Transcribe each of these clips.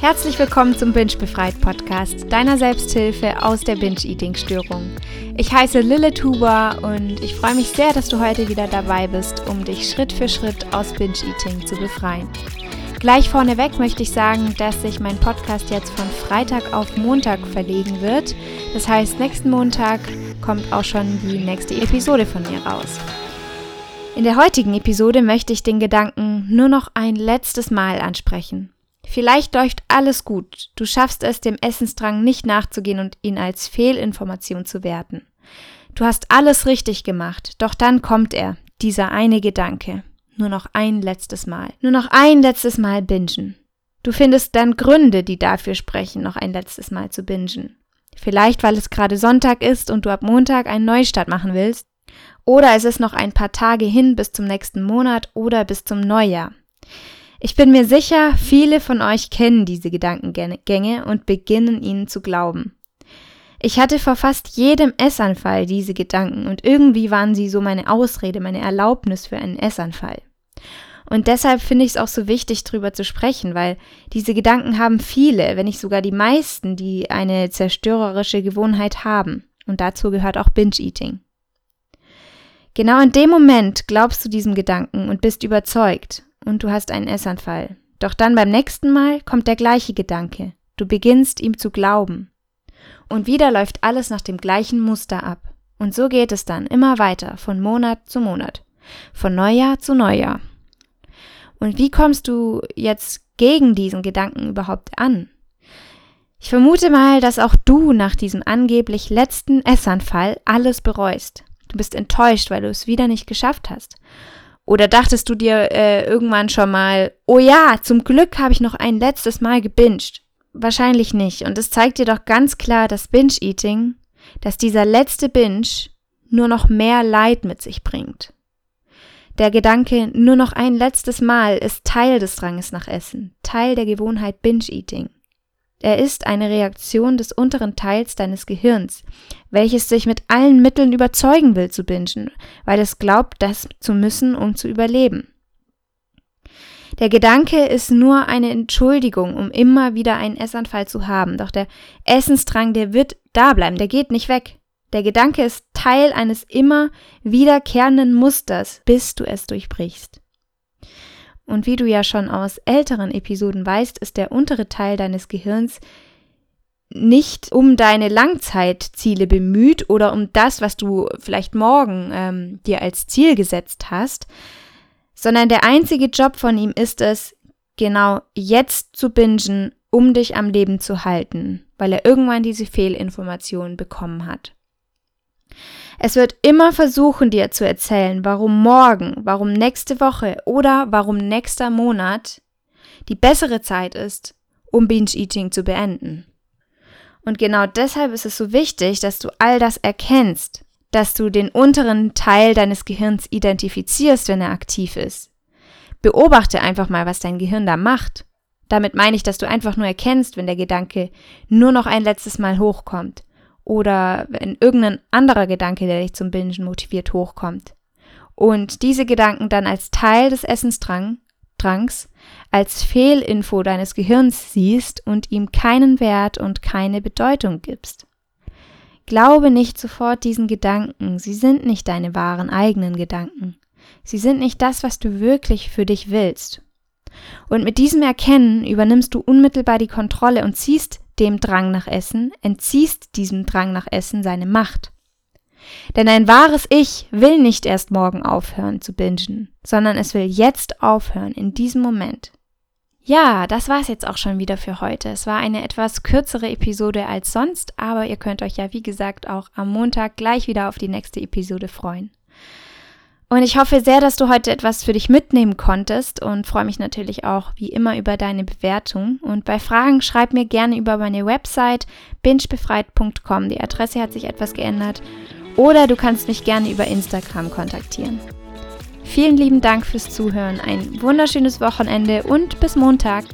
Herzlich willkommen zum Binge Befreit Podcast, deiner Selbsthilfe aus der Binge-Eating-Störung. Ich heiße Lille Tuba und ich freue mich sehr, dass du heute wieder dabei bist, um dich Schritt für Schritt aus Binge-Eating zu befreien. Gleich vorneweg möchte ich sagen, dass sich mein Podcast jetzt von Freitag auf Montag verlegen wird. Das heißt, nächsten Montag kommt auch schon die nächste Episode von mir raus. In der heutigen Episode möchte ich den Gedanken nur noch ein letztes Mal ansprechen. Vielleicht läuft alles gut, du schaffst es, dem Essensdrang nicht nachzugehen und ihn als Fehlinformation zu werten. Du hast alles richtig gemacht, doch dann kommt er, dieser eine Gedanke. Nur noch ein letztes Mal. Nur noch ein letztes Mal bingen. Du findest dann Gründe, die dafür sprechen, noch ein letztes Mal zu bingen. Vielleicht, weil es gerade Sonntag ist und du ab Montag einen Neustart machen willst. Oder es ist noch ein paar Tage hin bis zum nächsten Monat oder bis zum Neujahr. Ich bin mir sicher, viele von euch kennen diese Gedankengänge und beginnen ihnen zu glauben. Ich hatte vor fast jedem Essanfall diese Gedanken und irgendwie waren sie so meine Ausrede, meine Erlaubnis für einen Essanfall. Und deshalb finde ich es auch so wichtig, darüber zu sprechen, weil diese Gedanken haben viele, wenn nicht sogar die meisten, die eine zerstörerische Gewohnheit haben. Und dazu gehört auch Binge-Eating. Genau in dem Moment glaubst du diesem Gedanken und bist überzeugt und du hast einen Essanfall. Doch dann beim nächsten Mal kommt der gleiche Gedanke. Du beginnst ihm zu glauben. Und wieder läuft alles nach dem gleichen Muster ab. Und so geht es dann immer weiter, von Monat zu Monat, von Neujahr zu Neujahr. Und wie kommst du jetzt gegen diesen Gedanken überhaupt an? Ich vermute mal, dass auch du nach diesem angeblich letzten Essanfall alles bereust. Du bist enttäuscht, weil du es wieder nicht geschafft hast. Oder dachtest du dir äh, irgendwann schon mal, oh ja, zum Glück habe ich noch ein letztes Mal gebinged? Wahrscheinlich nicht. Und es zeigt dir doch ganz klar, dass Binge-Eating, dass dieser letzte Binge nur noch mehr Leid mit sich bringt. Der Gedanke, nur noch ein letztes Mal, ist Teil des Dranges nach Essen, Teil der Gewohnheit Binge-Eating. Er ist eine Reaktion des unteren Teils deines Gehirns, welches sich mit allen Mitteln überzeugen will zu bingen, weil es glaubt, das zu müssen, um zu überleben. Der Gedanke ist nur eine Entschuldigung, um immer wieder einen Essanfall zu haben, doch der Essensdrang, der wird da bleiben, der geht nicht weg. Der Gedanke ist Teil eines immer wiederkehrenden Musters, bis du es durchbrichst. Und wie du ja schon aus älteren Episoden weißt, ist der untere Teil deines Gehirns nicht um deine Langzeitziele bemüht oder um das, was du vielleicht morgen ähm, dir als Ziel gesetzt hast, sondern der einzige Job von ihm ist es, genau jetzt zu bingen, um dich am Leben zu halten, weil er irgendwann diese Fehlinformation bekommen hat. Es wird immer versuchen, dir zu erzählen, warum morgen, warum nächste Woche oder warum nächster Monat die bessere Zeit ist, um Binge-Eating zu beenden. Und genau deshalb ist es so wichtig, dass du all das erkennst, dass du den unteren Teil deines Gehirns identifizierst, wenn er aktiv ist. Beobachte einfach mal, was dein Gehirn da macht. Damit meine ich, dass du einfach nur erkennst, wenn der Gedanke nur noch ein letztes Mal hochkommt oder wenn irgendein anderer Gedanke, der dich zum Bingen motiviert, hochkommt. Und diese Gedanken dann als Teil des Essensdrangs, als Fehlinfo deines Gehirns siehst und ihm keinen Wert und keine Bedeutung gibst. Glaube nicht sofort diesen Gedanken, sie sind nicht deine wahren eigenen Gedanken. Sie sind nicht das, was du wirklich für dich willst. Und mit diesem Erkennen übernimmst du unmittelbar die Kontrolle und ziehst dem Drang nach Essen, entziehst diesem Drang nach Essen seine Macht. Denn ein wahres Ich will nicht erst morgen aufhören zu bingen, sondern es will jetzt aufhören, in diesem Moment. Ja, das war's jetzt auch schon wieder für heute. Es war eine etwas kürzere Episode als sonst, aber ihr könnt euch ja wie gesagt auch am Montag gleich wieder auf die nächste Episode freuen. Und ich hoffe sehr, dass du heute etwas für dich mitnehmen konntest und freue mich natürlich auch wie immer über deine Bewertung. Und bei Fragen schreib mir gerne über meine Website bingebefreit.com. Die Adresse hat sich etwas geändert. Oder du kannst mich gerne über Instagram kontaktieren. Vielen lieben Dank fürs Zuhören, ein wunderschönes Wochenende und bis Montag.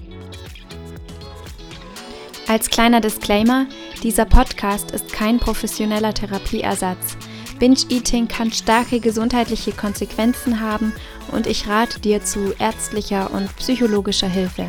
Als kleiner Disclaimer, dieser Podcast ist kein professioneller Therapieersatz. Binge-Eating kann starke gesundheitliche Konsequenzen haben und ich rate dir zu ärztlicher und psychologischer Hilfe.